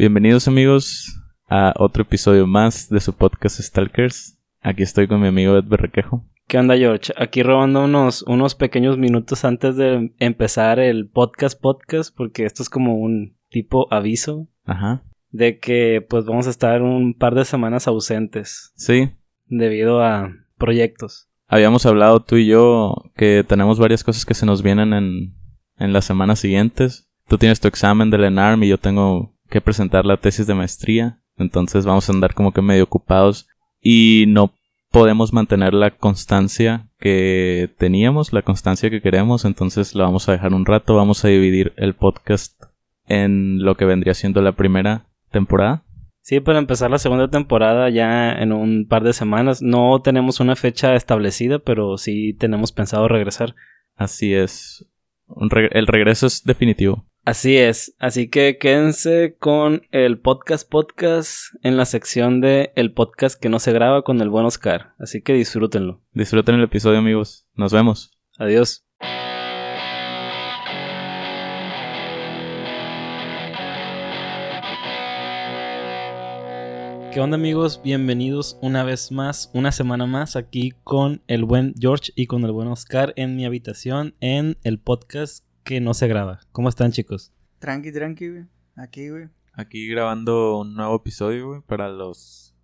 Bienvenidos amigos a otro episodio más de su podcast Stalkers. Aquí estoy con mi amigo Ed Berrequejo. ¿Qué onda, George? Aquí robando unos, unos pequeños minutos antes de empezar el podcast podcast, porque esto es como un tipo aviso Ajá. de que pues vamos a estar un par de semanas ausentes Sí, debido a proyectos. habíamos hablado tú y yo que tenemos varias cosas que se nos vienen en, en las semanas siguientes. Tú tienes tu examen del ENARM y yo tengo que presentar la tesis de maestría. Entonces vamos a andar como que medio ocupados y no podemos mantener la constancia que teníamos, la constancia que queremos. Entonces lo vamos a dejar un rato. Vamos a dividir el podcast en lo que vendría siendo la primera temporada. Sí, para empezar la segunda temporada ya en un par de semanas. No tenemos una fecha establecida, pero sí tenemos pensado regresar. Así es. El regreso es definitivo. Así es, así que quédense con el podcast podcast en la sección de el podcast que no se graba con el buen Oscar, así que disfrútenlo. Disfruten el episodio amigos. Nos vemos. Adiós. ¿Qué onda amigos? Bienvenidos una vez más, una semana más aquí con el buen George y con el buen Oscar en mi habitación en el podcast que no se graba. ¿Cómo están chicos? Tranqui, tranqui, güey. Aquí, güey. Aquí grabando un nuevo episodio, güey, para los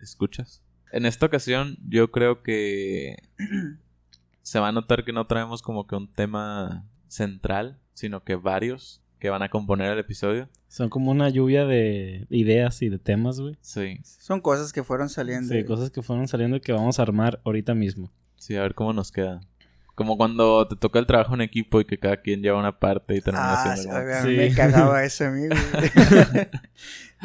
escuchas. En esta ocasión yo creo que se va a notar que no traemos como que un tema central, sino que varios que van a componer el episodio. Son como una lluvia de ideas y de temas, güey. Sí, Son cosas que fueron saliendo. Sí, güey. cosas que fueron saliendo y que vamos a armar ahorita mismo. sí, a ver cómo nos queda. Como cuando te toca el trabajo en equipo y que cada quien lleva una parte y termina Ah, haciendo sí, como- a Sí. me cagaba eso a mí, güey.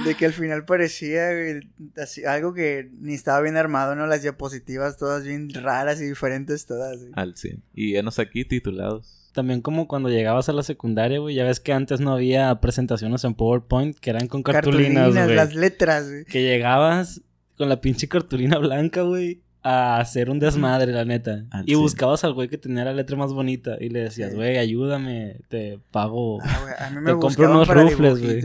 De que al final parecía güey, así, algo que ni estaba bien armado, ¿no? Las diapositivas todas bien raras y diferentes todas, güey. al 100. Y enos aquí titulados. También como cuando llegabas a la secundaria, güey, ya ves que antes no había presentaciones en PowerPoint que eran con cartulinas, güey. las letras, güey. Que llegabas con la pinche cartulina blanca, güey, a hacer un desmadre, la neta. Al y buscabas al güey que tenía la letra más bonita y le decías, Sí. güey, ayúdame, te pago. Ah, güey, a mí me Te compré buscaban unos para rufles, güey.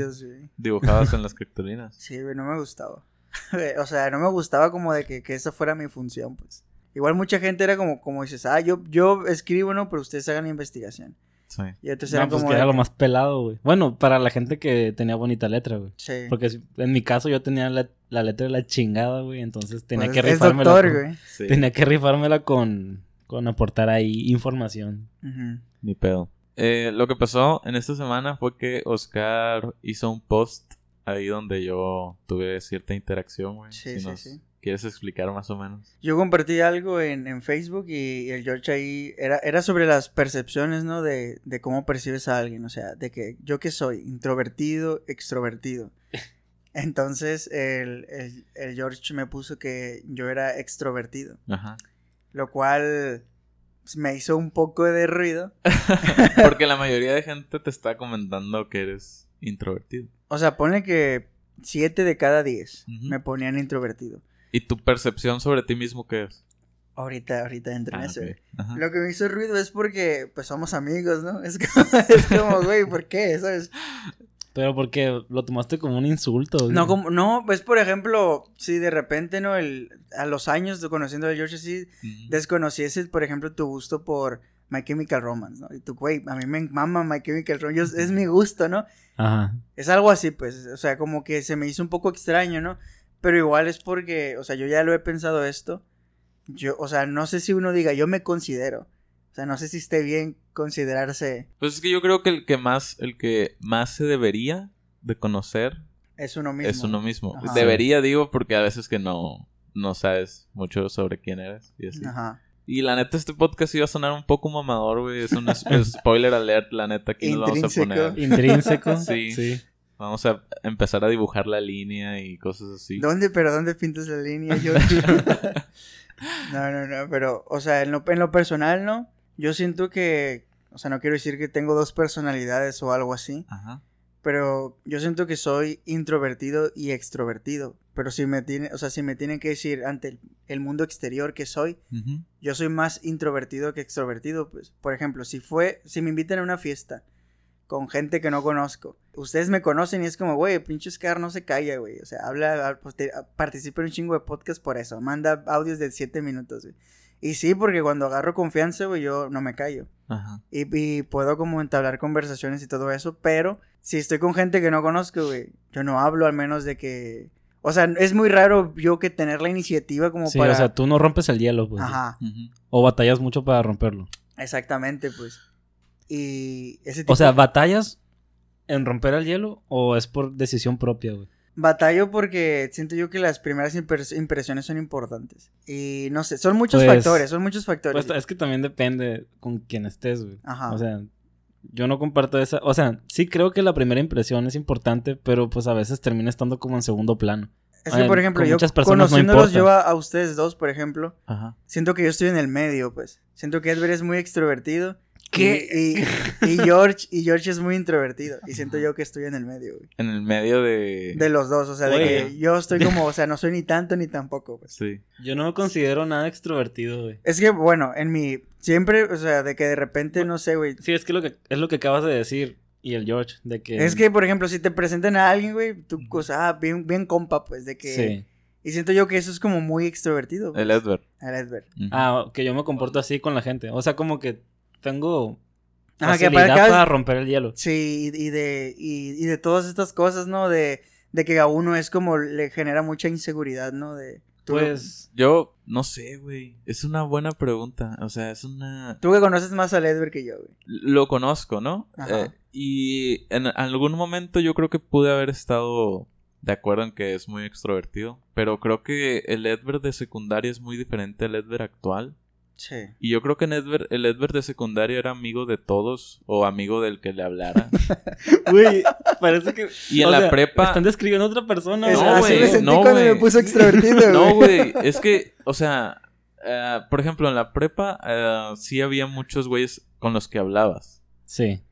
Dibujabas en las cartulinas. Sí, güey, no me gustaba. o sea, no me gustaba como de que, que esa fuera mi función, pues. Igual mucha gente era como, como dices, ah, yo, yo escribo, ¿no? Pero ustedes hagan investigación. Sí. Y entonces No, pues como que de era lo más pelado, güey. Bueno, para la gente que tenía bonita letra, güey. Sí. Porque si- en mi caso yo tenía la, la letra de la chingada, güey. Entonces tenía Pues que es rifármela. doctor, con- güey. Sí. Tenía que rifármela con, con aportar ahí información. Ujú. Ni pedo. Eh, lo que pasó en esta semana fue que Oscar hizo un post ahí donde yo tuve cierta interacción, güey. Sí, Si sí, nos sí. ¿Quieres explicar más o menos? Yo compartí algo en, en Facebook y, el George ahí era, era sobre las percepciones, ¿no? De, de cómo percibes a alguien, o sea, de que yo que soy introvertido, extrovertido. Entonces el, el, el George me puso que yo era extrovertido, Ajá. lo cual me hizo un poco de ruido. Porque la mayoría de gente te está comentando que eres introvertido. O sea, ponle que 7 de cada 10 Ujú. me ponían introvertido. ¿Y tu percepción sobre ti mismo qué es? Ahorita, ahorita entro en Ah, eso. Lo que me hizo ruido es porque, pues, somos amigos, ¿no? Es como, güey, ¿por qué? ¿Sabes? Pero porque lo tomaste como un insulto. No, como, no, pues, por ejemplo, si de repente, ¿no? El, a los años de conociendo a George así, Ujú. desconocieses, por ejemplo, tu gusto por My Chemical Romance, ¿no? Y tú, güey, a mí me mama My Chemical Romance, es mi gusto, ¿no? Ajá. Es algo así, pues, o sea, como que se me hizo un poco extraño, ¿no? Pero igual es porque, o sea, yo ya lo he pensado esto. Yo, o sea, no sé si uno diga, yo me considero. O sea, no sé si esté bien considerarse Pues es que yo creo que el que más, el que más se debería de conocer es uno mismo. es uno mismo. Ajá. Debería, digo, porque a veces que no, no sabes mucho sobre quién eres y así. Ajá. Y la neta, este podcast iba a sonar un poco mamador, güey. Es un es- spoiler alert, la neta, aquí nos vamos a Intrínseco. poner. Intrínseco. Sí. sí. Vamos a empezar a dibujar la línea y cosas así. ¿Dónde, pero dónde pintas la línea, yo? no, no, no, pero, o sea, en lo, en lo personal, ¿no? Yo siento que, o sea, no quiero decir que tengo dos personalidades o algo así, Ajá. pero yo siento que soy introvertido y extrovertido. Pero si me tiene, o sea, si me tienen que decir ante el, el mundo exterior que soy, Ujú. yo soy más introvertido que extrovertido, pues. Por ejemplo, si fue, si me invitan a una fiesta con gente que no conozco. Ustedes me conocen y es como, güey, pinche Oscar no se calla, güey. O sea, habla, pues, participa en un chingo de podcast por eso. Manda audios de 7 minutos, güey. Y sí, porque cuando agarro confianza, güey, yo no me callo. Ajá. Y, y, puedo como entablar conversaciones y todo eso, pero si estoy con gente que no conozco, güey, yo no hablo al menos de que... O sea, es muy raro yo que tener la iniciativa como para... Sí, o sea, tú no rompes el hielo, pues. Ajá. O batallas mucho para romperlo. Exactamente, pues. Y ese tipo... O sea, ¿batallas en romper el hielo o es por decisión propia, güey? Batallo porque siento yo que las primeras impresiones son importantes. Y no sé, son muchos pues, factores, son muchos factores. Pues es que también depende con quién estés, güey. Ajá. O sea, yo no comparto esa. O sea, sí creo que la primera impresión es importante, pero pues a veces termina estando como en segundo plano. Es que, por ejemplo, yo conociéndolos yo a, ustedes dos, por ejemplo, siento que yo estoy en el medio, pues. Siento que Edward es muy extrovertido ¿Qué? Y, George, y George es muy introvertido. Y siento yo que estoy en el medio, güey. En el medio de. De los dos, o sea, de que yo estoy como, o sea, no soy ni tanto ni tampoco, güey. Sí. Yo no me considero nada extrovertido, güey. Es que, bueno, en mi. Siempre, o sea, de que de repente, no sé, güey. Sí, es que, lo que es lo que acabas de decir. Y el George, de que. Es que, por ejemplo, si te presentan a alguien, güey, tú, cosa, ah, bien, bien compa, pues, de que. Sí. Y siento yo que eso es como muy extrovertido. El pues. Edward. El Edward. Ah, que yo me comporto así con la gente. O sea, como que tengo facilidad para, romper el hielo. Sí, y, de, y, de todas estas cosas, ¿no? De, de que a uno es como le genera mucha inseguridad, ¿no? De, pues yo no sé, güey. Es una buena pregunta. O sea, es una. Tú que conoces más a Edward que yo, güey. Lo conozco, ¿no? Eh, y en algún momento yo creo que pude haber estado de acuerdo en que es muy extrovertido. Pero creo que el Edward de secundaria es muy diferente al Edward actual. Sí. Y yo creo que en el Edward de secundaria era amigo de todos o amigo del que le hablara. Güey, parece que. Y en la prepa. Están describiendo a otra persona. No, güey. No, güey. me puse extrovertido, No, güey. Es que, o sea, eh, por ejemplo, en la prepa uh, sí había muchos güeyes con los que hablabas. Sí.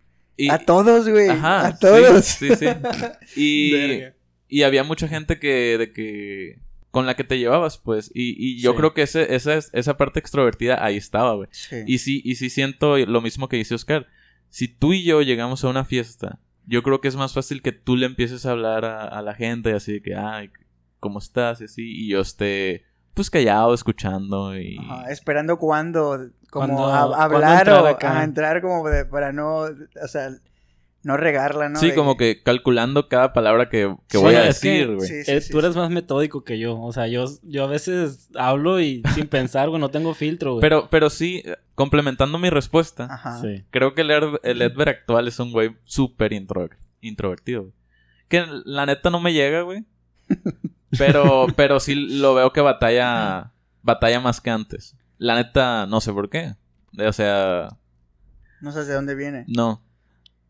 a todos, güey. Ajá. A todos. Sí, sí. Y, y había mucha gente que, de que con la que te llevabas, pues. Y, y yo creo que ese, esa, esa parte extrovertida ahí estaba, güey. Y sí, y sí siento lo mismo que dice Oscar. Si tú y yo llegamos a una fiesta, yo creo que es más fácil que tú le empieces a hablar a, la gente, así de que, ay, ¿cómo estás? Y así, y yo esté, pues callado, escuchando y... esperando cuando, como hablar o a entrar como para no, o sea, no regarla, ¿no? Sí, como que calculando cada palabra que, voy a decir, güey. Eh, tú eres más metódico que yo. O sea, yo, yo a veces hablo y sin pensar, güey, no tengo filtro, güey. Pero, pero sí, complementando mi respuesta, creo que el, el actual es un güey súper introvertido, güey. Que la neta no me llega, güey. Pero, pero sí lo veo que batalla, batalla más que antes. La neta, no sé por qué. O sea... No sé de dónde viene. No.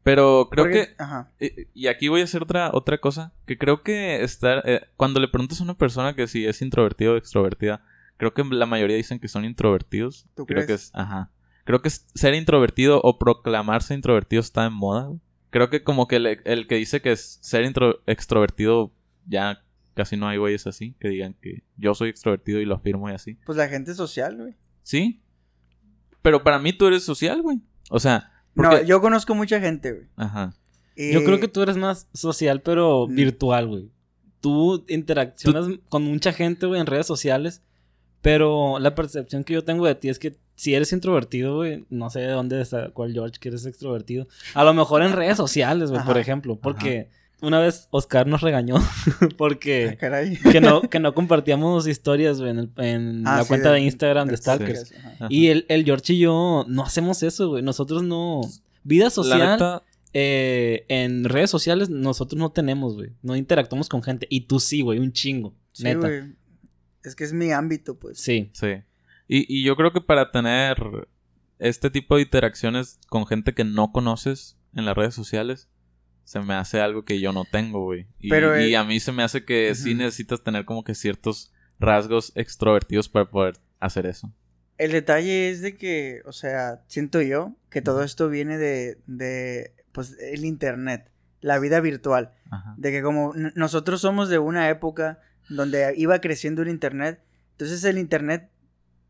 Pero creo que... Ajá. Y, aquí voy a hacer otra, otra cosa. Que creo que estar... Eh, cuando le preguntas a una persona que si es introvertido o extrovertida, creo que la mayoría dicen que son introvertidos. ¿Tú creo crees? que es... Ajá. Creo que ser introvertido o proclamarse introvertido está en moda. Creo que como que el, que dice que es ser extrovertido ya casi no hay güeyes así. Que digan que yo soy extrovertido y lo afirmo y así. Pues la gente es social, güey. Sí. Pero para mí tú eres social, güey. O sea, no, yo conozco mucha gente, güey. Ajá. Yo creo que tú eres más social, pero mm. virtual, güey. Tú interaccionas con mucha gente, güey, en redes sociales. Pero la percepción que yo tengo de ti es que si eres introvertido, güey, no sé de dónde está, cuál George que eres extrovertido. A lo mejor en redes sociales, güey, por ejemplo. Porque una vez Oscar nos regañó porque ah, que, no, que no compartíamos historias güey, en, ah, la cuenta de, Instagram de, Stalkers. Y el, el, George y yo no hacemos eso, güey. Nosotros no... Vida social... Eh, en redes sociales nosotros no tenemos, güey. No interactuamos con gente. Y tú sí, güey, un chingo. neta. Es que es mi ámbito, pues. Sí. Sí. Y, y yo creo que para tener este tipo de interacciones con gente que no conoces en las redes sociales, se me hace algo que yo no tengo, güey. Y, y a mí se me hace que sí necesitas tener como que ciertos rasgos extrovertidos para poder hacer eso. El detalle es de que, o sea, siento yo que todo esto viene de, de pues, el internet, la vida virtual. De que como nosotros somos de una época donde iba creciendo el internet, entonces el internet,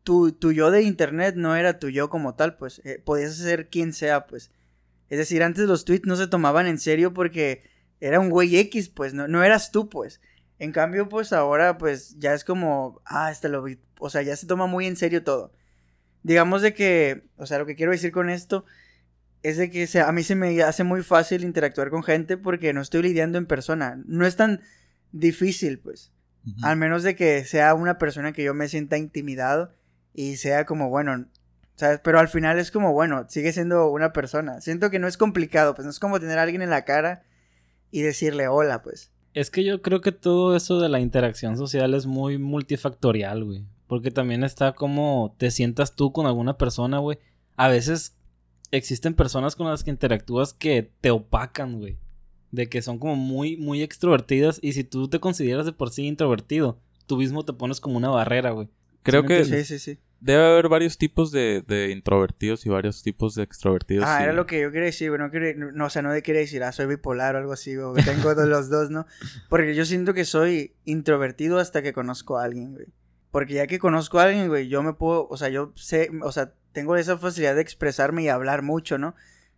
tu, tu yo de internet no era tu yo como tal, pues, eh, podías ser quien sea, pues Es decir, antes los tweets no se tomaban en serio porque era un güey X, pues, no, no eras tú, pues. En cambio, pues ahora, pues ya es como, ah, este lo vi. O sea, ya se toma muy en serio todo. Digamos de que, o sea, lo que quiero decir con esto es de que a mí se me hace muy fácil interactuar con gente porque no estoy lidiando en persona. No es tan difícil, pues. Al menos de que sea una persona que yo me sienta intimidado y sea como, bueno, ¿sabes? Pero al final es como, bueno, sigue siendo una persona. Siento que no es complicado, pues no es como tener a alguien en la cara y decirle hola, pues. Es que yo creo que todo eso de la interacción social es muy multifactorial, güey. Porque también está como te sientas tú con alguna persona, güey. A veces existen personas con las que interactúas que te opacan, güey. De que son como muy, muy extrovertidas. Y si tú te consideras de por sí introvertido, tú mismo te pones como una barrera, güey. Creo que Sí, sí, sí. Debe haber varios tipos de, de introvertidos y varios tipos de extrovertidos. Ah, y- era lo que yo quería decir, güey. No, quería- no, o sea, no de querer decir, ah, soy bipolar o algo así, o tengo los dos, ¿no? Porque yo siento que soy introvertido hasta que conozco a alguien, güey. Porque ya que conozco a alguien, güey, yo me puedo, o sea, yo sé, o sea, tengo esa facilidad de expresarme y hablar mucho, ¿no?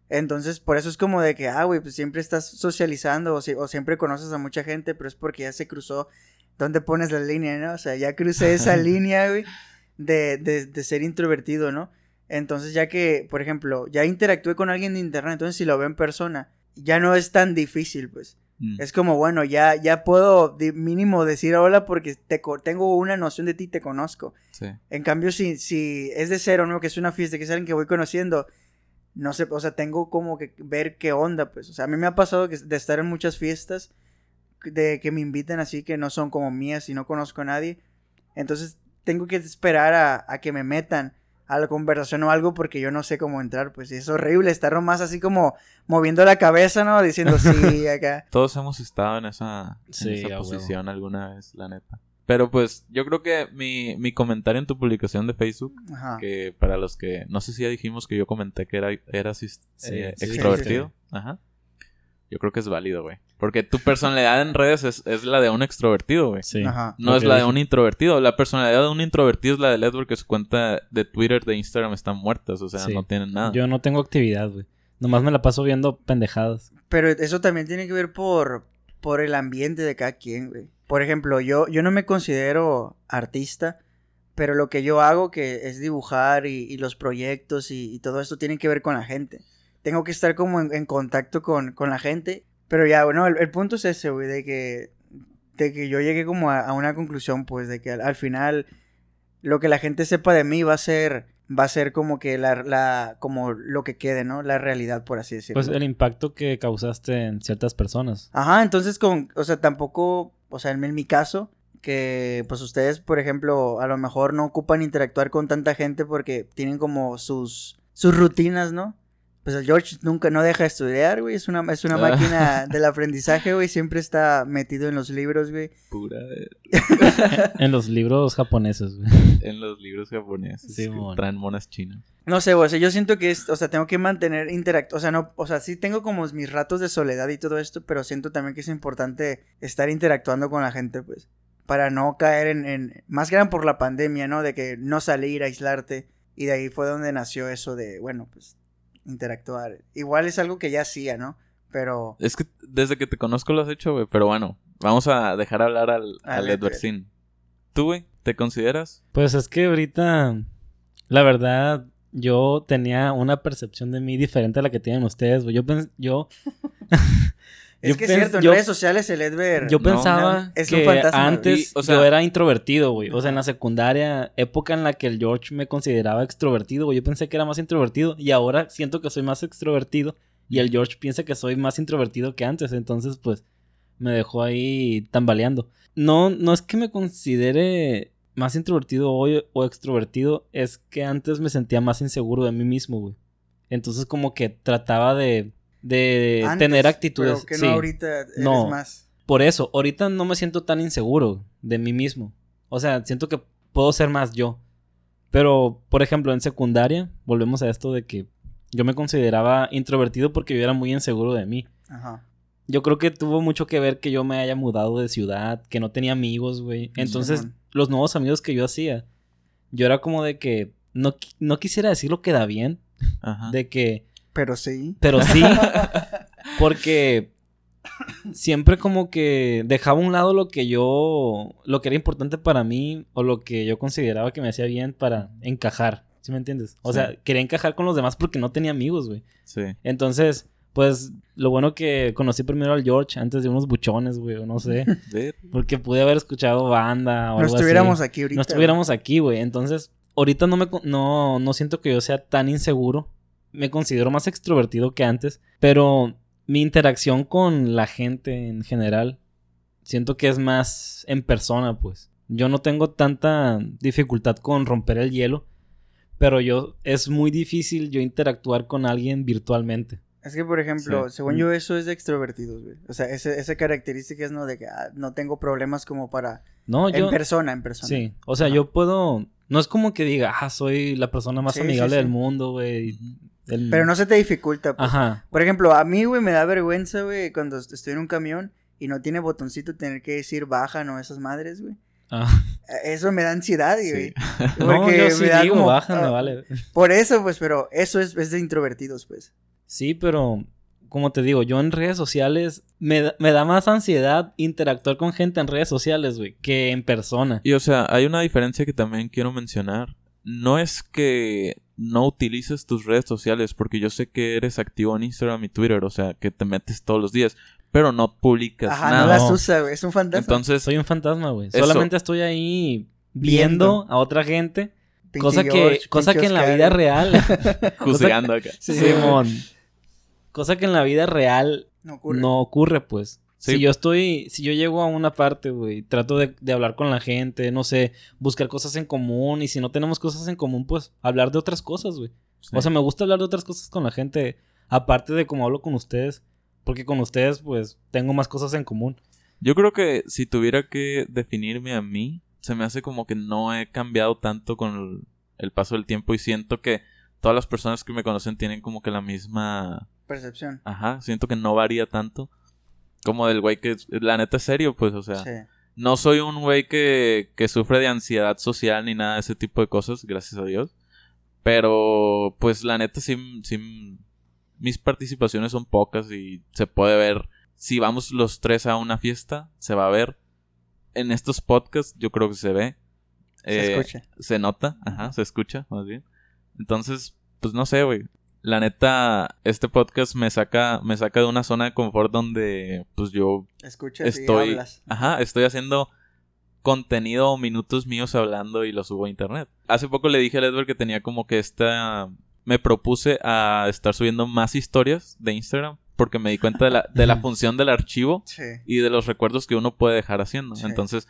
Entonces, por eso es como de que, ah, güey, pues siempre estás socializando o, si- o siempre conoces a mucha gente, pero es porque ya se cruzó. ¿Dónde pones la línea, no? O sea, ya crucé esa línea, güey, de, de, de ser introvertido, ¿no? Entonces, ya que, por ejemplo, ya interactué con alguien de internet, entonces si lo veo en persona, ya no es tan difícil, pues. Mm. Es como, bueno, ya, ya puedo de mínimo decir hola porque te, tengo una noción de ti, te conozco. Sí. En cambio, si, si es de cero, ¿no? Que es una fiesta, que es alguien que voy conociendo, no sé, o sea, tengo como que ver qué onda, pues. O sea, a mí me ha pasado que, de estar en muchas fiestas, de que me inviten así, que no son como mías y no conozco a nadie. Entonces, tengo que esperar a, a que me metan a la conversación o algo porque yo no sé cómo entrar, pues. Y es horrible estar nomás así como moviendo la cabeza, ¿no? Diciendo sí, acá. Todos hemos estado en esa, en Sí, esa a huevo. posición alguna vez, la neta. Pero pues yo creo que mi, mi comentario en tu publicación de Facebook, Ajá. que para los que, no sé si ya dijimos que yo comenté que era, eras eh, Sí, sí, extrovertido. Ajá. Yo creo que es válido, güey. Porque tu personalidad en redes es, es la de un extrovertido, güey. Sí. Ajá. No es la de un introvertido. La personalidad de un introvertido es la de Edward, que su cuenta de Twitter, de Instagram están muertas. O sea, Sí. no tienen nada. Yo no tengo actividad, güey. Nomás me la paso viendo pendejadas. Pero eso también tiene que ver por, por el ambiente de cada quien, güey. Por ejemplo, yo, yo no me considero artista, pero lo que yo hago, que es dibujar y, y los proyectos y, y todo esto, tiene que ver con la gente. Tengo que estar como en, en contacto con, con la gente. Pero ya, bueno, el, el punto es ese, güey, de que, de que yo llegué como a, a una conclusión, pues, de que al, al final lo que la gente sepa de mí va a ser, va a ser como que la, la, como lo que quede, ¿no? La realidad, por así decirlo. Pues el impacto que causaste en ciertas personas. Ajá, entonces con, o sea, tampoco, o sea, en, en mi caso, que pues ustedes, por ejemplo, a lo mejor no ocupan interactuar con tanta gente porque tienen como sus, sus rutinas, ¿no? Pues el George nunca, no deja de estudiar, güey, es una, es una Ah. máquina del aprendizaje, güey, siempre está metido en los libros, güey. Pura de- En los libros japoneses, güey. en los libros japoneses Sí, que mon. traen monas chinas. No sé, güey, o sea, yo siento que es, o sea, tengo que mantener interacto, o sea, no, o sea, sí tengo como mis ratos de soledad y todo esto, pero siento también que es importante estar interactuando con la gente, pues, para no caer en, en más que nada por la pandemia, ¿no? De que no salir, aislarte, y de ahí fue donde nació eso de, bueno, pues, interactuar. Igual es algo que ya hacía, ¿no? Pero, Es que desde que te conozco lo has hecho, güey. Pero bueno, vamos a dejar hablar al, Al al Edward. Edwardcín. ¿Tú, güey? ¿Te consideras? Pues es que ahorita, la verdad, yo tenía una percepción de mí diferente a la que tienen ustedes, güey. Yo, pens- yo, es Yo que es cierto, en yo- redes sociales el Edver... yo No, pensaba es un que fantasma, antes. Y, o sea- yo era introvertido, güey. O sea, en la secundaria, época en la que el George me consideraba extrovertido, güey. Yo pensé que era más introvertido y ahora siento que soy más extrovertido y el George piensa que soy más introvertido que antes. Entonces, pues, me dejó ahí tambaleando. No, no es que me considere más introvertido hoy o extrovertido, es que antes me sentía más inseguro de mí mismo, güey. Entonces, como que trataba de, de Antes, tener actitudes. Pero que sí. no ahorita eres No. más. Por eso, ahorita no me siento tan inseguro de mí mismo. O sea, siento que puedo ser más yo. Pero, por ejemplo, en secundaria, volvemos a esto de que yo me consideraba introvertido porque yo era muy inseguro de mí. Ajá. Yo creo que tuvo mucho que ver que yo me haya mudado de ciudad, que no tenía amigos, güey. Entonces, los nuevos amigos que yo hacía, yo era como de que no, no quisiera decir lo que da bien, Ajá. de que Pero sí. Pero sí. porque siempre como que dejaba a un lado lo que yo, lo que era importante para mí o lo que yo consideraba que me hacía bien para encajar. ¿Sí me entiendes? O Sí. sea, quería encajar con los demás porque no tenía amigos, güey. Sí. Entonces, pues lo bueno que conocí primero al George antes de unos buchones, güey, o no sé. Porque pude haber escuchado banda o No algo estuviéramos así. aquí ahorita. No estuviéramos aquí, güey. Entonces, ahorita no me no, no siento que yo sea tan inseguro. Me considero más extrovertido que antes. Pero mi interacción con la gente en general, siento que es más en persona, pues. Yo no tengo tanta dificultad con romper el hielo. Pero yo, es muy difícil yo interactuar con alguien virtualmente. Es que, por ejemplo, Sí. según yo, eso es de extrovertidos, güey. O sea, ese- esa característica es, ¿no? De que ah, no tengo problemas como para... No, yo. En persona, en persona. Sí, o sea, Ajá. yo puedo. No es como que diga, ah, soy la persona más Sí, sí, amigable sí. del mundo, güey. El- Pero no se te dificulta, pues. Ajá. Por ejemplo, a mí, güey, me da vergüenza, güey, cuando est- estoy en un camión y no tiene botoncito tener que decir baja, no, esas madres, güey. Ah. Eh, Eso me da ansiedad, Sí. güey. No, yo sí me da digo, como- baja, me ah, vale. Por eso, pues, pero eso es, es de introvertidos, pues. Sí, pero como te digo, yo en redes sociales me, da- me da más ansiedad interactuar con gente en redes sociales, güey, que en persona. Y o sea, hay una diferencia que también quiero mencionar. No es que no utilices tus redes sociales, porque yo sé que eres activo en Instagram y Twitter, o sea, que te metes todos los días, pero no publicas Ajá, nada. no las No. usa, güey. Es un fantasma. Entonces, Soy un fantasma, güey. Solamente estoy ahí viendo, Viendo. a otra gente. Pinche cosa que, George, cosa que en la vida real. juzgando acá. Sí. Simón. Cosa que en la vida real No ocurre. no ocurre, pues. Sí. Si yo estoy, si yo llego a una parte, güey, trato de, de hablar con la gente, no sé, buscar cosas en común y si no tenemos cosas en común, pues hablar de otras cosas, güey. Sí. O sea, me gusta hablar de otras cosas con la gente, aparte de cómo hablo con ustedes, porque con ustedes, pues, tengo más cosas en común. Yo creo que si tuviera que definirme a mí, se me hace como que no he cambiado tanto con el, el paso del tiempo y siento que todas las personas que me conocen tienen como que la misma... Percepción. Ajá, siento que no varía tanto. Como del güey que la neta es serio, pues, o sea, Sí. no soy un güey que, que sufre de ansiedad social ni nada de ese tipo de cosas, gracias a Dios. Pero, pues, la neta sí, sí, mis participaciones son pocas y se puede ver. Si vamos los tres a una fiesta, se va a ver. En estos podcasts, yo creo que se ve. Se Eh, escucha. Se nota, ajá, se escucha, más bien. Entonces, pues no sé, güey. La neta, este podcast me saca, me saca de una zona de confort donde, pues yo Escuchas estoy, y hablas. ajá, estoy haciendo contenido o minutos míos hablando y lo subo a internet. Hace poco le dije a Edward que tenía como que esta, me propuse a estar subiendo más historias de Instagram porque me di cuenta de la, de la función del archivo Sí. y de los recuerdos que uno puede dejar haciendo. Sí. Entonces,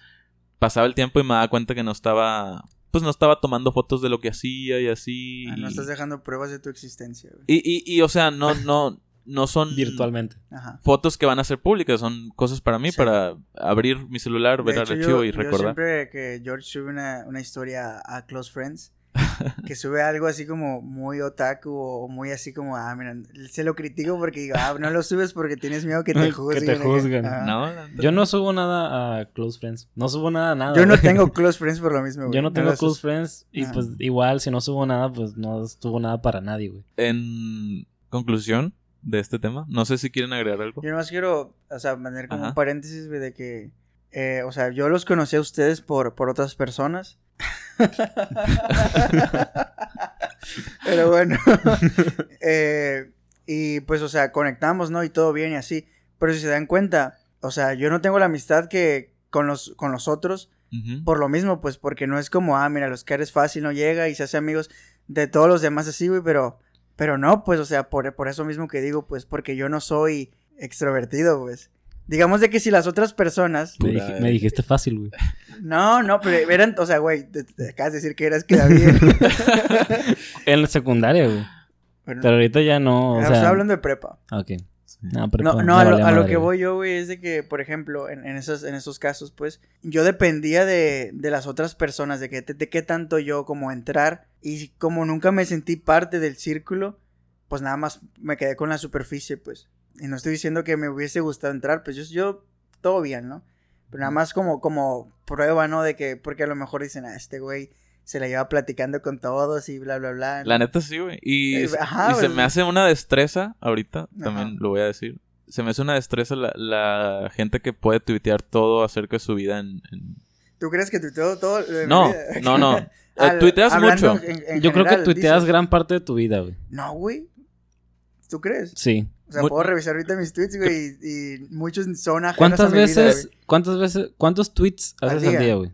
pasaba el tiempo y me daba cuenta que no estaba, pues no estaba tomando fotos de lo que hacía y así. Ah, no y- estás dejando pruebas de tu existencia, güey. y, y, y, o sea, no, no, no son Virtualmente. Ajá. fotos que van a ser públicas, son cosas para mí, Sí. para abrir mi celular, ver el archivo yo, y yo recordar. siempre que George sube una, una historia a Close Friends, que sube algo así como muy otaku o muy así como, ah, mira, se lo critico porque digo, ah, no lo subes porque tienes miedo que te Que te juzguen. juzguen. Ajá. No. Yo no subo nada a Close Friends. No subo nada, nada. Yo no güey. tengo Close Friends por lo mismo, güey. Yo no tengo Close. Friends y Ajá. pues igual si no subo nada, pues no subo nada para nadie, güey. En conclusión de este tema, no sé si quieren agregar algo. Yo nomás quiero, o sea, mantener como Ajá. un paréntesis, güey, de que, eh, o sea, yo los conocí a ustedes por, por otras personas. Pero bueno. Eh, y pues, o sea, conectamos, ¿no? Y todo bien y así. Pero si se dan cuenta, o sea, yo no tengo la amistad que con los, con los otros por lo mismo, pues, porque no es como, ah, mira, los que eres fácil, no llega y se hace amigos de todos los demás así, güey, pero, pero no, pues, o sea, por, por eso mismo que digo, pues, porque yo no soy extrovertido, pues. Digamos de que si las otras personas, Me, Pura dij- de- me dijiste fácil, güey. no, no, pero eran, o sea, güey, te, te acabas de decir que eras que bien. En la secundaria, güey. Bueno, Pero ahorita ya no, o estoy sea... hablando de prepa. Ah, Ok. No, pero No, no, a lo, a lo que voy yo, güey, es de que, por ejemplo, en, en esos, en esos casos, pues, yo dependía de, de las otras personas, de, que, de, qué tanto yo como entrar, y como nunca me sentí parte del círculo, pues nada más me quedé con la superficie, pues. Y no estoy diciendo que me hubiese gustado entrar, pues yo, yo todo bien, ¿no? Pero nada más como, como prueba, ¿no? De que, porque a lo mejor dicen, ah, este güey se la lleva platicando con todos y bla, bla, bla. La neta sí, güey. Y, Eh, ajá, y se güey. me hace una destreza, ahorita también Ajá. lo voy a decir. Se me hace una destreza la, la gente que puede tuitear todo acerca de su vida en... en- ¿Tú crees que tuiteo todo? lo de mi No, vida? no, no. Eh, Al- tuiteas mucho. en- en Yo creo que tuiteas dices. gran parte de tu vida, güey. No, güey. ¿Tú crees? Sí. O sea, puedo revisar ahorita mis tweets, güey, y, y muchos son ajenos ¿Cuántas a mi vida, veces, güey. cuántas veces, cuántos tweets haces al día. día, güey?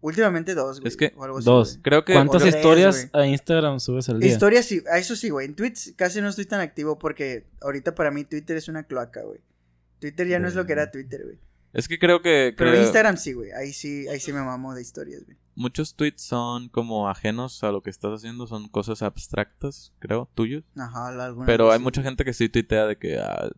Últimamente dos, güey. Es que- o algo así, Dos. güey. Creo que... ¿Cuántas tres, historias güey. a Instagram subes al día? Historias sí, a eso sí, güey. En tweets casi no estoy tan activo porque ahorita para mí Twitter es una cloaca, güey. Twitter ya no es lo que era Twitter, güey. Es que creo que... Pero Instagram sí, güey. Ahí sí, ahí sí me mamo de historias, güey. Muchos tweets son como ajenos a lo que estás haciendo, son cosas abstractas, creo, tuyos. Ajá, la- algunas Pero hay mucha gente que sí tuitea de que... ah,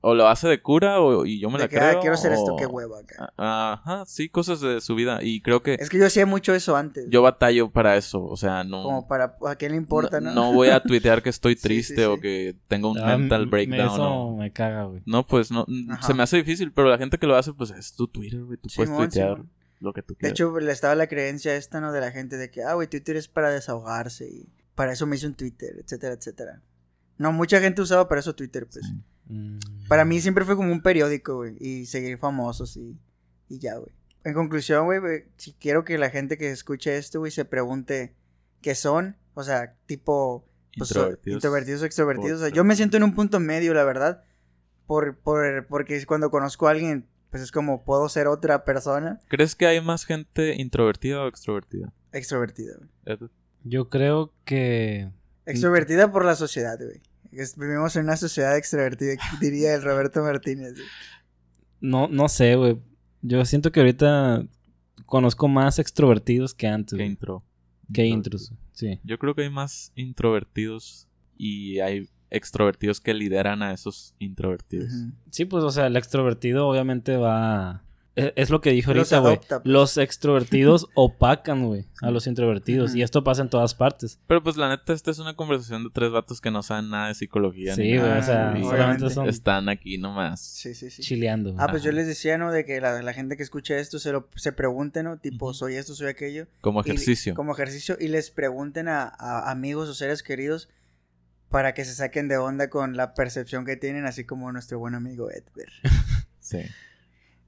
o lo hace de cura o, y yo me De la que, creo. ah, quiero hacer esto, qué hueva acá. Ajá, sí, cosas de su vida. Y creo que Es que yo hacía mucho eso antes. yo batallo para eso. O sea, no... Como para, ¿a quién le importa, no? no voy a tuitear que estoy Sí, sí, triste o que tengo un Ah, mental breakdown. Eso o- me caga, güey. No, pues no. Ajá. Se me hace difícil, pero la gente que lo hace, pues es tu Twitter, güey. Tú puedes tuitear Simón. Lo que tú De quieras. hecho, le estaba la creencia esta, ¿no? De la gente de que, ah, güey, Twitter es para desahogarse y para eso me hice un Twitter, etcétera, etcétera. No, mucha gente usaba para eso Twitter, pues. Sí. Mm. Para mí siempre fue como un periódico, güey, y seguir famosos y, y ya, güey. En conclusión, güey, si quiero que la gente que escuche esto, güey, se pregunte qué son, o sea, tipo pues, Introvertidos. introvertidos o extrovertidos. O sea, yo me siento en un punto medio, la verdad, por, por, porque cuando conozco a alguien, pues es como puedo ser otra persona ¿Crees que hay más gente introvertida o extrovertida? extrovertida, güey. Yo creo que... Extrovertida por la sociedad, güey. Vivimos en una sociedad extrovertida, diría el Roberto Martínez. güey. No, no sé, güey. Yo siento que ahorita conozco más extrovertidos que antes. ¿Qué güey. intro? Que intros. Sí. Yo creo que hay más introvertidos y hay extrovertidos que lideran a esos introvertidos. Sí, pues, o sea, el extrovertido obviamente va... e- Es lo que dijo Los ahorita, güey. pues. Los extrovertidos opacan, güey, a los introvertidos. Y esto pasa en todas partes. Pero pues la neta, esta es una conversación de tres vatos que no saben nada de psicología. Sí, ni güey, nada. o sea, Y solamente son Están aquí nomás. Sí, sí, sí. chileando. Ah, pues yo les decía, ¿no? De que la, la gente que escucha esto se lo se pregunte, ¿no? Tipo, soy esto, soy aquello. Como Y- ejercicio. como ejercicio. Y les pregunten a, a amigos o seres queridos para que se saquen de onda con la percepción que tienen, así como nuestro buen amigo Edgar. Sí.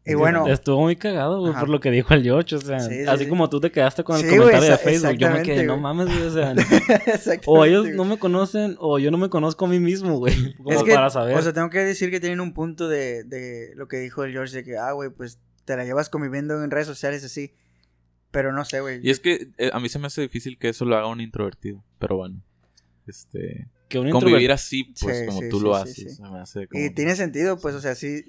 Y bueno, Estuvo muy cagado, güey, por lo que dijo el George. O sea, Sí, sí, así sí. como tú te quedaste con el comentario de esa- Facebook. Yo me quedé, no mames, güey. O sea, o ellos güey. no me conocen o yo no me conozco a mí mismo, güey. Como Es que, para saber. o sea, tengo que decir que tienen un punto de, de lo que dijo el George de que, ah, güey, pues te la llevas conviviendo en redes sociales así. Pero no sé, güey. Y es que eh, a mí se me hace difícil que eso lo haga un introvertido. Pero bueno. Este. que un Convivir así, pues Sí, como sí, tú sí, lo sí, haces. sí. se me hace como- Y tiene sentido, pues, o sea, sí.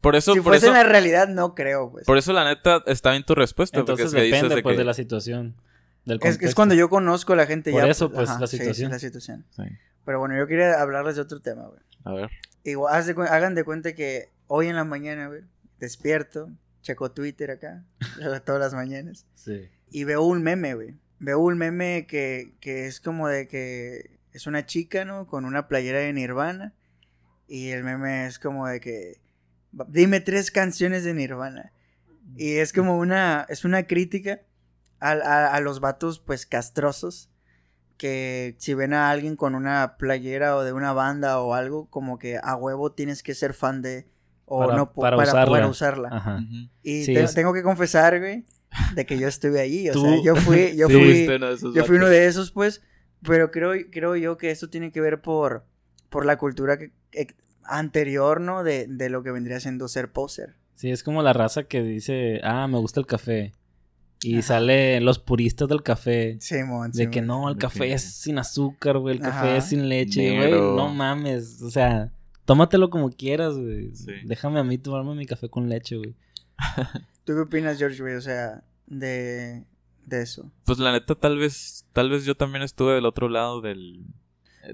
Por eso, si por fuese eso, en la realidad, no creo, pues. por eso la neta está bien tu respuesta. Entonces porque depende, de pues, que- de la situación. Del Es, cuando yo conozco a la gente Por ya. eso, pues, la sí, sí, situación. la situación. Sí. Pero bueno, yo quería hablarles de otro tema, güey. A ver. Igual, haz de cu- hagan de cuenta que hoy en la mañana, güey, despierto, checo Twitter acá, todas las mañanas, Sí. y veo un meme, güey. Veo un meme que, que es como de que es una chica, ¿no? Con una playera de Nirvana, y el meme es como de que, dime tres canciones de Nirvana. Y es como una, es una crítica a, a- a los vatos, pues, castrosos. Que si ven a alguien con una playera o de una banda o algo, como que a huevo tienes que ser fan de... O Para- no para para, poder usarla. usarla. Ajá. Ujú. Y Sí, te- es- tengo que confesar, güey, de que yo estuve ahí. O Tú- sea, yo fui, yo Sí. fui, uno de esos yo fui uno de esos, pues. Pero creo, creo yo que esto tiene que ver por, por la cultura que, anterior, ¿no? De, de lo que vendría siendo ser poser. Sí, es como la raza que dice, ah, me gusta el café. Y Ajá. sale los puristas del café. Simón, De que no, el café es sin azúcar, güey. El café es sin leche, güey. No mames. O sea, tómatelo como quieras, güey. Sí. Déjame a mí tomarme mi café con leche, güey. ¿Tú qué opinas, George, güey? O sea, de, de eso. Pues la neta, tal vez, tal vez yo también estuve del otro lado del,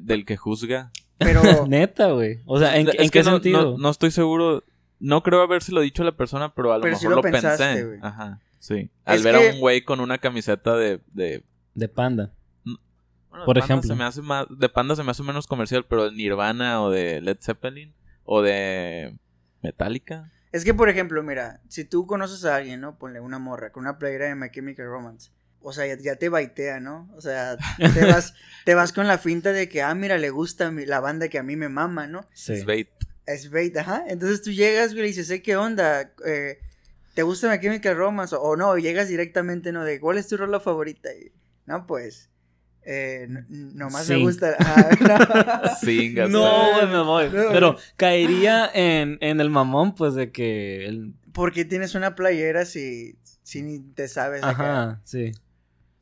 del que juzga. Pero, Neta, güey. O sea, ¿en, Es en que qué no, sentido? No, no estoy seguro. No creo habérselo dicho a la persona, pero a lo Pero sí mejor lo lo, pensaste, pensé. Ajá, sí. Al Es ver que- a un güey con una camiseta de... de De panda. bueno, Por de Panda ejemplo. Se me hace más, de Panda se me hace menos comercial, pero de Nirvana o de Led Zeppelin o de Metallica. Es que, por ejemplo, mira, si tú conoces a alguien, ¿no? Ponle una morra con una playera de My Chemical Romance. o sea, ya, te baitea, ¿no? O sea, te vas, te vas con la finta de que, ah, mira, le gusta la banda que a mí me mama, ¿no? Sí. Es bait. Es bait, ajá. Entonces tú llegas, güey, y dices, ¿eh, ¿qué onda? Eh, ¿Te gusta My Chemical Romance? O, o, no, llegas directamente, ¿no? De, ¿cuál es tu rola favorita? Y, no, pues, eh, nomás me gusta. no, no me voy. Pero caería en, en, el mamón, pues, de que. El... Porque tienes una playera si, si ni te sabes. Ajá, sí.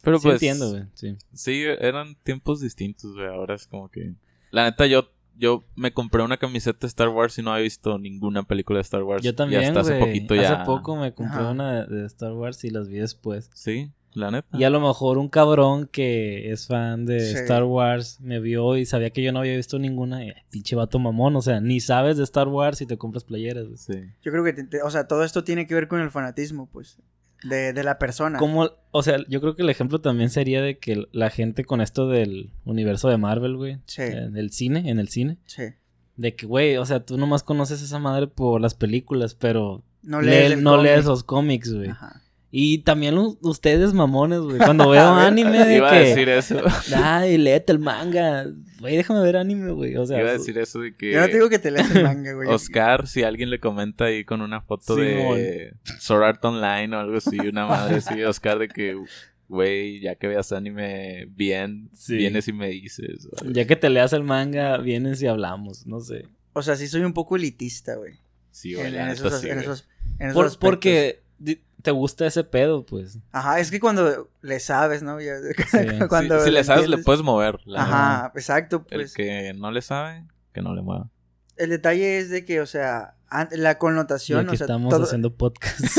Pero pues. entiendo, güey. Sí. sí, eran tiempos distintos, güey. Ahora es como que. La neta, yo yo me compré una camiseta de Star Wars y no había visto ninguna película de Star Wars. Yo también, y hasta hace poquito ya. Hace poco me compré una de, Star Wars y las vi después. Sí, la neta. Y a lo mejor un cabrón que es fan de Star Wars me vio y sabía que yo no había visto ninguna. Y, pinche vato mamón, o sea, ni sabes de Star Wars y te compras playeras. Sí. Yo creo que, o sea, todo esto tiene que ver con el fanatismo, pues de, de la persona. Como, o sea, yo creo que el ejemplo también sería de que la gente con esto del universo de Marvel, güey. Sí. En el cine, en el cine. Sí. De que, güey, o sea, tú nomás conoces a esa madre por las películas, pero no lees, no lees los cómics, güey. Ajá. Y también ustedes, mamones, güey. Cuando veo anime de Iba que... a decir eso. Ay, léete el manga. Güey, déjame ver anime, güey. O sea... Iba a decir eso de que... Yo no te digo que te leas el manga, güey. Oscar, si alguien le comenta ahí con una foto de Sword Art Online o algo así, una madre así, Oscar, de que... Güey, ya que veas anime bien, vienes y me dices. Ya que te leas el manga, vienes y hablamos, no sé. O sea, sí soy un poco elitista, güey. Sí, güey. En, esos, en, esos, Porque te gusta ese pedo, pues. Ajá, es que cuando le sabes, ¿no? cuando si, le sabes, le puedes mover. Ajá, exacto. Pues. El que no le sabe, que no le mueva. El detalle es de que, o sea, la connotación. o sea, estamos haciendo podcast.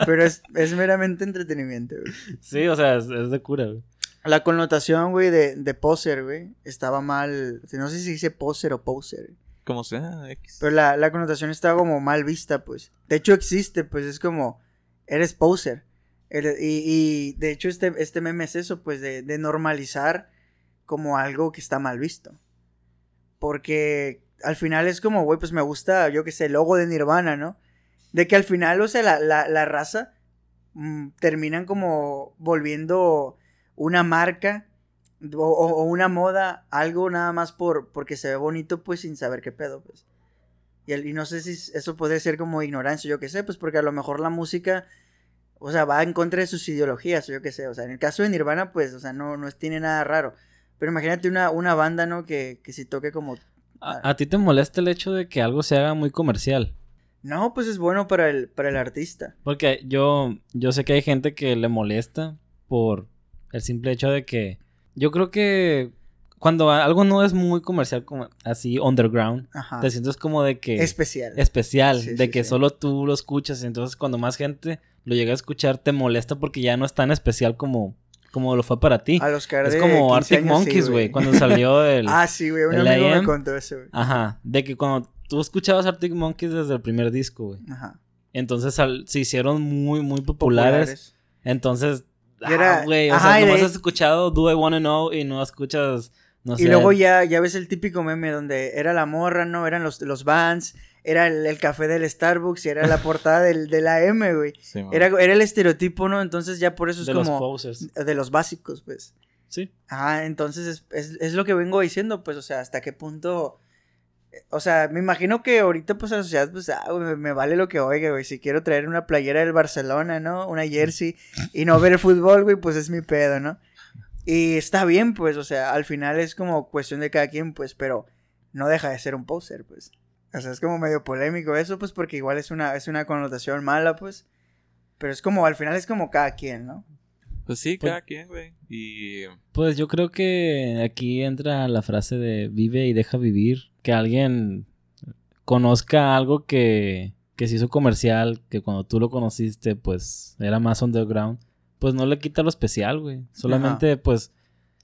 Pero es, es, meramente entretenimiento, güey. Sí, o sea, es, de cura, güey. La connotación, güey, de, de poser, güey, estaba mal. No sé si dice poser o poser. Como sea, X. Pero la, la connotación estaba como mal vista, pues. De hecho, existe, pues es como eres poser. Y, de hecho este, este meme es eso, pues de, normalizar como algo que está mal visto. Porque al final es como, güey, pues me gusta, yo que sé, el logo de Nirvana, ¿no? De que al final, o sea, la, raza mm, terminan como volviendo una marca o, una moda, algo nada más por porque se ve bonito, pues sin saber qué pedo, pues. Y, y no sé si eso puede ser como ignorancia, yo qué sé, pues porque a lo mejor la música o sea, va en contra de sus ideologías, o yo qué sé. O sea, en el caso de Nirvana, pues, o sea, no, no tiene nada raro. Pero imagínate una, una banda, ¿no? Que, que si toque como... ¿A, ti te molesta el hecho de que algo se haga muy comercial? No, pues es bueno para el, para el artista. Porque yo, yo sé que hay gente que le molesta por el simple hecho de que... Yo creo que cuando algo no es muy comercial, como así underground, te sientes como de que... Especial. Especial, de que solo tú lo escuchas. Entonces cuando más gente lo llega a escuchar, te molesta porque ya no es tan especial como, como lo fue para ti. A los Es como Arctic Monkeys, güey, cuando salió el. ah, sí, güey, un amigo me contó eso, güey. Ajá, de que cuando tú escuchabas Arctic Monkeys desde el primer disco, güey. Ajá. Entonces se hicieron muy, muy populares. Entonces, ah, güey, o sea, nomás has escuchado Do I Wanna Know y no escuchas. No y luego ya, ya ves el típico meme donde era la morra, ¿no? Eran los, los bands era el, café del Starbucks y era la portada del, de la M, güey. era, era el estereotipo, ¿no? Entonces ya por eso es como... De los básicos, pues. Sí. Ajá, entonces es, lo que vengo diciendo, pues, o sea, hasta qué punto... O sea, me imagino que ahorita, pues, la sociedad, pues, ah, me, vale lo que oiga, güey. Si quiero traer una playera del Barcelona, ¿no? Una jersey y no ver el fútbol, güey, pues es mi pedo, ¿no? Y está bien, pues, o sea, al final es como cuestión de cada quien, pues, pero no deja de ser un poser, pues. O sea, es como medio polémico eso, pues, porque igual es una, es una connotación mala, pues. Pero es como, al final es como cada quien, ¿no? Pues sí, pues cada quien, güey. Y... Pues yo creo que aquí entra la frase de vive y deja vivir. Que alguien conozca algo que, que se hizo comercial, que cuando tú lo conociste, pues era más underground. Pues no le quita lo especial, güey. Solamente, pues,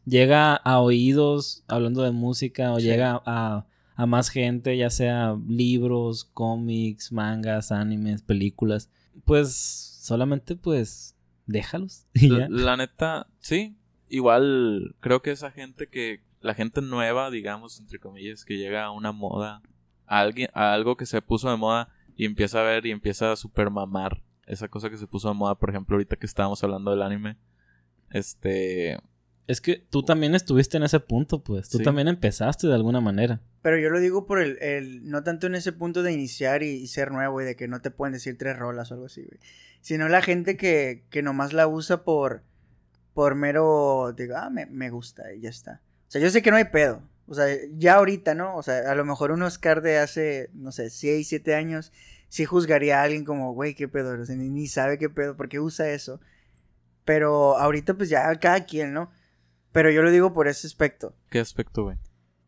llega a oídos hablando de música o llega a a más gente, ya sea libros, cómics, mangas, animes, películas, pues solamente pues déjalos. la, neta, sí, igual creo que esa gente que, la gente nueva, digamos, entre comillas, que llega a una moda, a, alguien, a algo que se puso de moda y empieza a ver y empieza a super mamar esa cosa que se puso de moda, por ejemplo, ahorita que estábamos hablando del anime, Este. Es que tú también estuviste en ese punto, pues. Tú Sí. también empezaste de alguna manera. Pero yo lo digo por el, el- no tanto en ese punto de iniciar y, y ser nuevo y de que no te pueden decir tres rolas o algo así, güey. Sino la gente que, que nomás la usa por, por mero, digo, ah, me, me gusta y ya está. O sea, yo sé que no hay pedo. O sea, ya ahorita, ¿no? O sea, a lo mejor un Oscar de hace, no sé, 6, 7 años, sí juzgaría a alguien como, güey, qué pedo, o sea, ni, ni sabe qué pedo, ¿por qué usa eso? Pero ahorita pues ya cada quien, ¿no? Pero yo lo digo por ese aspecto. ¿Qué aspecto, güey?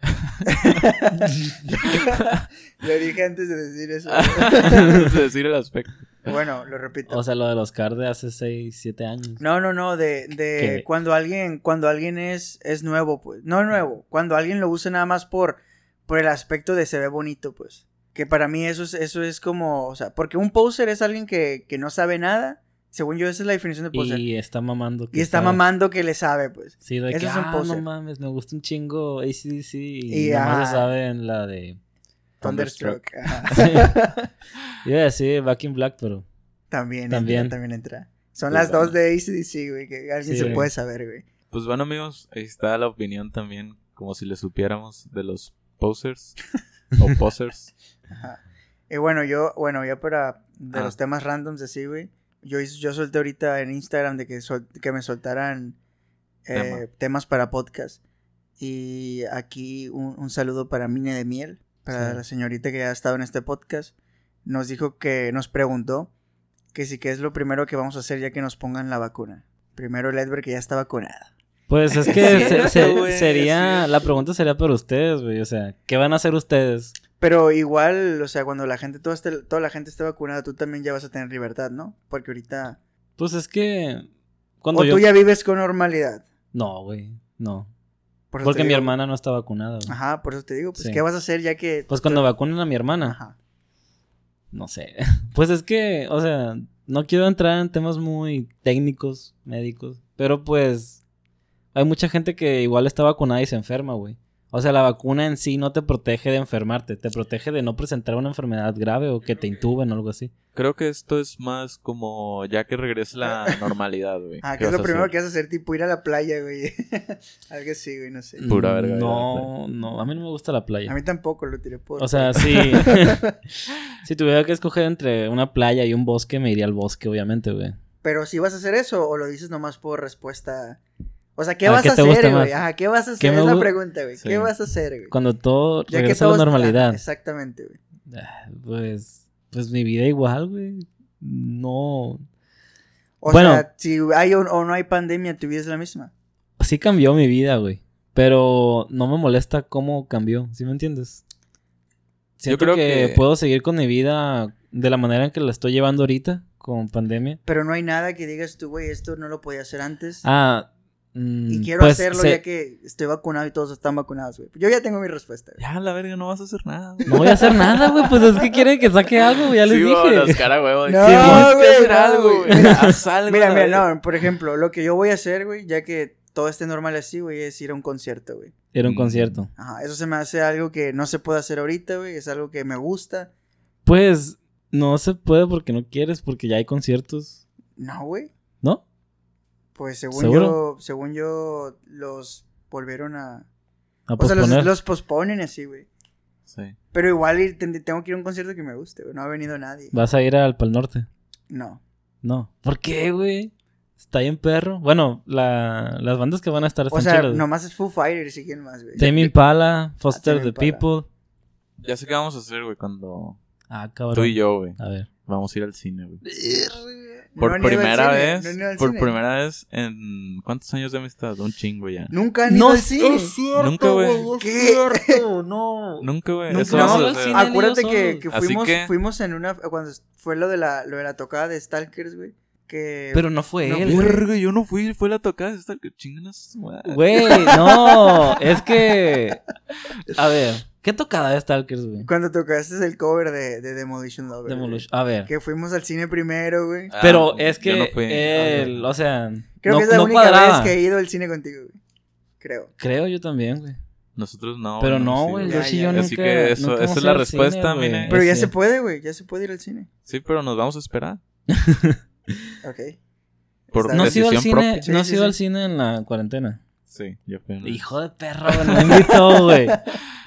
Lo dije antes de decir eso. Antes de decir el aspecto. bueno, lo repito. O sea, lo de los Oscar de hace 6, 7 años. no, no, no, de, de ¿Qué? cuando alguien, cuando alguien es, es nuevo, pues. No nuevo, cuando alguien lo usa nada más por, por el aspecto de se ve bonito, pues. Que para mí eso es, eso es como, o sea, porque un poser es alguien que, que no sabe nada. Según yo, esa es la definición de poser. Y, Y está mamando. que está sabe. mamando que le sabe, pues. Sí, de Ese que, es un ah, no poser. mames, me gusta un chingo ACDC. Y, Y, nomás ajá. se sabe en la de... Thunderstruck. Iba a decir Back in Black, pero... también, También. entra, también entra. Son Pues las dos de ACDC, güey, que alguien Sí, se güey. puede saber, güey. Pues bueno, amigos, ahí está la opinión también, como si le supiéramos, de los posers o posers. Ajá. Y bueno, yo, bueno, ya para de Ah. los temas randoms así, güey. Yo, hice- yo solté ahorita en Instagram de que, sol- que me soltaran eh, Tema. temas para podcast. Y aquí un, un saludo para Mine de Miel, para Sí. la señorita que ha estado en este podcast. Nos dijo que, nos preguntó que si que es lo primero que vamos a hacer ya que nos pongan la vacuna. Primero el Edward que ya está vacunado. Pues es que se- se- sería... La pregunta sería para ustedes, güey. O sea, ¿qué van a hacer ustedes? Pero igual, o sea, cuando la gente, toda, este- toda la gente esté vacunada, tú también ya vas a tener libertad, ¿no? Porque ahorita... Pues es que... Cuando o yo... tú ya vives con normalidad. No, güey. No. Por Porque te mi digo- hermana no está vacunada, güey. Ajá, por eso te digo, pues, Sí. ¿qué vas a hacer ya que... Pues cuando vacunen a mi hermana. Ajá. No sé. Pues es que, o sea, no quiero entrar en temas muy técnicos, médicos. Pero pues hay mucha gente que igual está vacunada y se enferma, güey. O sea, la vacuna en sí no te protege de enfermarte, te protege de no presentar una enfermedad grave o que te intuben o algo así. Creo que esto es más como ya que regrese la normalidad, güey. Ah, ¿Qué que es lo a primero hacer? que vas a hacer, tipo ir a la playa, güey. Algo así, güey, no sé. Pura verga, No, no, a mí no me gusta la A playa. mí tampoco lo tiré por... O sea, sí. si tuviera que escoger entre una playa y un bosque, me iría al bosque, obviamente, güey. Pero si vas a hacer eso o lo dices nomás por respuesta... O sea, ¿qué vas ¿qué a hacer, güey? Ajá, ¿qué vas a ¿Qué hacer? me Es la gu- pregunta, güey. Sí. ¿Qué vas a hacer, güey? Cuando todo Ya que regresa a está- normalidad. Exactamente, güey. Ah, Pues, pues mi vida igual, güey. No. O Bueno. sea, si hay o, o no hay pandemia, tu vida es la misma. Sí cambió mi vida, güey. Pero no me molesta cómo cambió, ¿sí me entiendes? Siento creo que, que- puedo seguir con mi vida de la manera en que la estoy llevando ahorita, con pandemia. Pero no hay nada que digas tú, güey, esto no lo podía hacer antes. Ah, mm, y quiero pues, hacerlo se- ya que estoy vacunado y todos están vacunados, güey. Yo ya tengo mi respuesta, güey. Ya, la verga, no vas a hacer nada. güey. No voy a hacer nada, güey. Pues es que quieren que saque algo, güey. Ya les Sí, dije. los cara. No, sí, tienes que güey, hacer no, algo, güey. güey. Mira, Haz algo, Mira, no, por ejemplo, lo que yo voy a hacer, güey, ya que todo esté normal así, güey, es ir a un concierto, güey. Era un Mm. concierto. Ajá, eso se me hace algo que no se puede hacer ahorita, güey, es algo que me gusta. Pues no se puede porque no quieres, porque ya hay conciertos. No, güey. ¿No? Pues según ¿Seguro? yo, según yo, los volvieron a... A O sea, los, los posponen así, güey. Sí. Pero igual ir- ten- tengo que ir a un concierto que me guste, güey. No ha venido nadie. ¿Vas a ir al Pal Norte? No. No. ¿Por qué, güey? Está bien perro. Bueno, la, las bandas que van a estar O están sea, chidas. nomás es Foo Fighters y quién más, güey. Tame Impala, Foster the Impala. People. Ya sé qué vamos a hacer, güey, cuando Ah, cabrón. tú y yo, güey, A ver. vamos a ir al cine, güey. No Por al primera cine, vez, no por cine. primera vez en ¿cuántos años de amistad? Un chingo ya. Nunca han ido al cine. cierto, Nunca, güey. es ¿Qué? cierto, no. Nunca, güey. No, cine. Acuérdate que, que fuimos, que- fuimos en una... Cuando fue lo de la, lo de la tocada de Stalkers, güey. Que... Pero no fue No él. Verga, yo no fui, fue la tocada. Está que chingan a su madre. Güey, no. Es que. A ver, ¿qué tocada de Stalkers, güey? Cuando tocaste el cover de, de Demolition Lover. Demolition- A ver. Que fuimos al cine primero, güey. Ah, Pero es yo que no fui. él, o sea, Creo no, que es la no única cuadraba. vez que he ido al cine contigo, güey. Creo. Creo yo también, güey. Nosotros no. Pero no, sí, güey, Ya, Yoshi y ya. yo nunca. Así que eso- nunca esa es la respuesta, cine, mine. Pero ya se puede, güey. Ya se puede ir al cine. Sí, pero nos vamos a esperar. Ok. Por ¿No has ido al cine. Sí, ¿no has sí, ido sí. al cine en la cuarentena? Sí, yo fui. Hijo de güey, no me invitó, güey.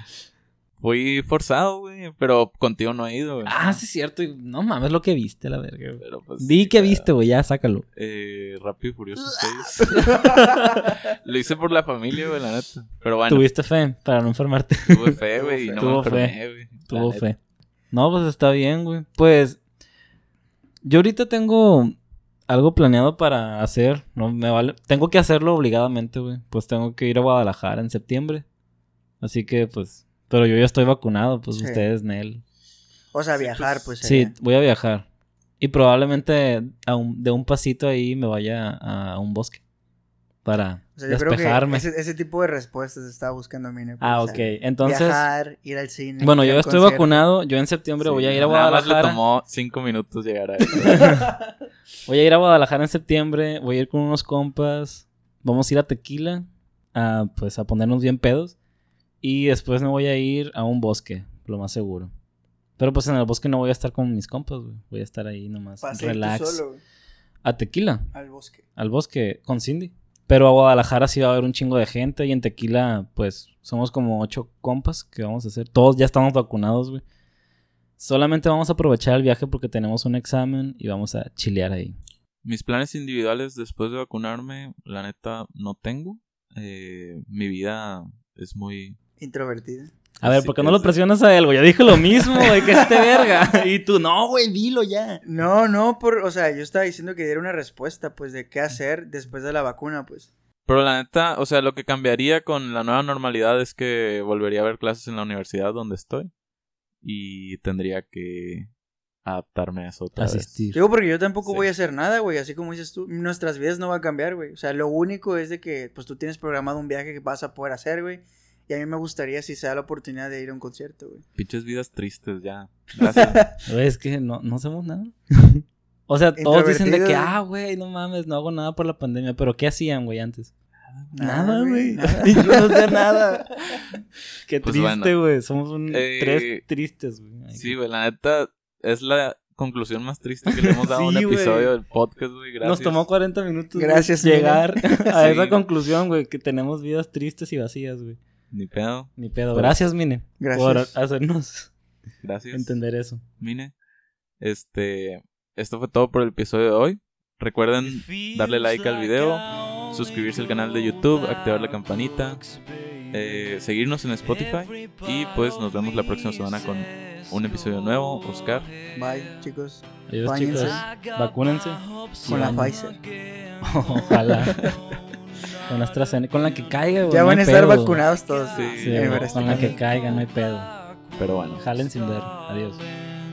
Fui forzado, güey, pero contigo no he ido, güey. Ah, sí es cierto. No mames lo que viste, la verga, güey. Pero pues. Di que viste, güey, ya sácalo. Eh, Rápido y Furioso 6. Lo hice por la familia, güey, la neta. Pero bueno, Tuviste fe para no enfermarte. tuve fe, güey, y no Tuvo me fe. enfermé, güey. Tuvo neta. fe. No, pues está bien, güey. Pues yo ahorita tengo algo planeado para hacer. No me vale. Tengo que hacerlo obligadamente, güey. Pues tengo que ir a Guadalajara en septiembre. Así que, pues. Pero yo ya estoy vacunado, pues Sí. ustedes, Nel. O sea, Sí, viajar, pues, pues. Sí, voy a viajar. Y probablemente a un- de un pasito ahí me vaya a un bosque. Para O sea, yo creo que despejarme. ese, ese tipo de respuestas estaba buscando Mine. pues, Ah, o ok. sea, Entonces. Viajar, ir al cine. Bueno, yo estoy concierto. vacunado. Yo en septiembre voy a ir a Nada más le Guadalajara. tomó cinco minutos llegar a Voy a ir a Guadalajara en septiembre. Voy a ir con unos compas. Vamos a ir a Tequila. A, pues a ponernos bien pedos. Y después me voy a ir a un bosque, lo más seguro. Pero pues en el bosque no voy a estar con mis compas, güey. Voy a estar ahí nomás. Tú relax. solo, güey, A Tequila, al bosque. al bosque con Cindy. Pero a Guadalajara sí va a haber un chingo de gente. Y en Tequila, pues somos como ocho compas que vamos a hacer. Todos ya estamos vacunados, güey. Solamente vamos a aprovechar el viaje porque tenemos un examen y vamos a chilear ahí. Mis planes individuales después de vacunarme, la neta, no tengo. Eh, mi vida es muy... Introvertida. A ver, Sí, ¿por qué no lo es- presionas a él, güey? Ya dije lo mismo, güey, que este verga. Y tú, no, güey, dilo ya. No, no, por, o sea, yo estaba diciendo que diera una respuesta, pues, de qué hacer después de la vacuna, pues. Pero la neta, o sea, lo que cambiaría con la nueva normalidad es que volvería a ver clases en la universidad donde estoy. Y tendría que adaptarme a eso otra vez. Asistir. Digo, porque yo tampoco Sí. voy a hacer nada, güey, así como dices tú, nuestras vidas no van a cambiar, güey. O sea, lo único es de que, pues, tú tienes programado un viaje que vas a poder hacer, güey. Y a mí me gustaría si se da la oportunidad de ir a un concierto, güey. Pinches vidas tristes ya. Gracias. Es que no, no hacemos nada. O sea, todos dicen de que, ah, güey, no mames, no hago nada por la pandemia. Pero ¿qué hacían, güey, antes? Nada, güey. Yo no sé nada. Qué Pues triste, bueno. güey. Somos un- Eh, tres tristes, güey. Sí, güey, la neta es la conclusión más triste que le hemos dado a un Sí, episodio del podcast, güey. Gracias. Nos tomó 40 minutos Gracias, llegar a Sí. esa conclusión, güey, que tenemos vidas tristes y vacías, güey. Ni pedo. Ni pedo. Gracias, Mine, Gracias. por hacernos Gracias. entender eso. Mine. Este, esto fue todo por el episodio de hoy. Recuerden darle like al video, suscribirse al canal de YouTube, activar la campanita, eh, seguirnos en Spotify y pues nos vemos la próxima semana con un episodio nuevo. Oscar, Bye, chicos. Adiós, chicos. Vacúnense. Con la. Pfizer. Ojalá. Con la AstraZeneca, con la que caiga, güey. Ya no van a hay estar pedo. vacunados todos. Sí, Sí, güey, con la que caiga, no hay pedo. pero bueno, Jalen sin ver. Adiós.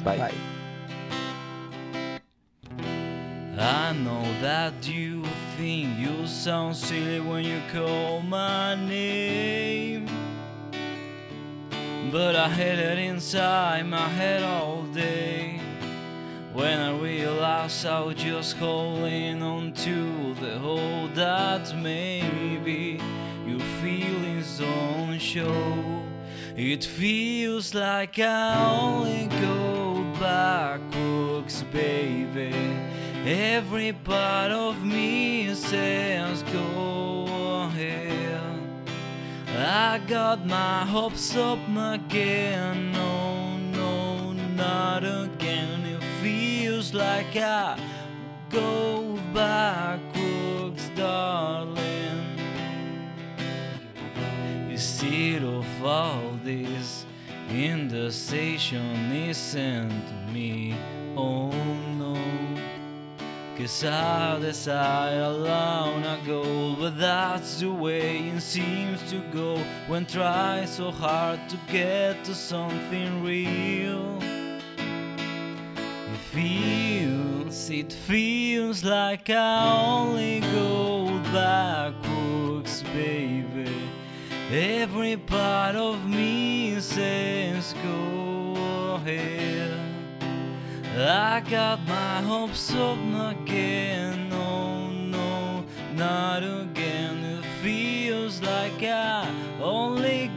bye. Bye. I know that you think you sound silly when you call my name. But I held it inside my head all day. When I realized I was just holding on to the hope that maybe your feelings don't show. It feels like I only go backwards, baby. Every part of me says go ahead. I got my hopes up again. No, no, not again. Like I go backwards, darling. Instead of all this, in the station isn't me. Oh no. Cause I decide alone I go, but that's the way it seems to go when try so hard to get to something real. Feels, it feels like I only go backwards, baby. Every part of me says go ahead. I got my hopes up again. No, no, not again. It feels like I only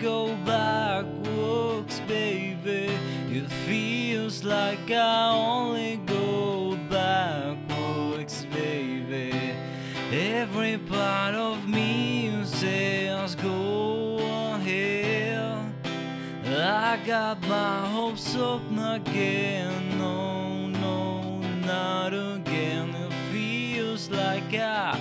like I only go backwards, baby. Every part of me says go ahead. I got my hopes up again. No, no, not again. It feels like I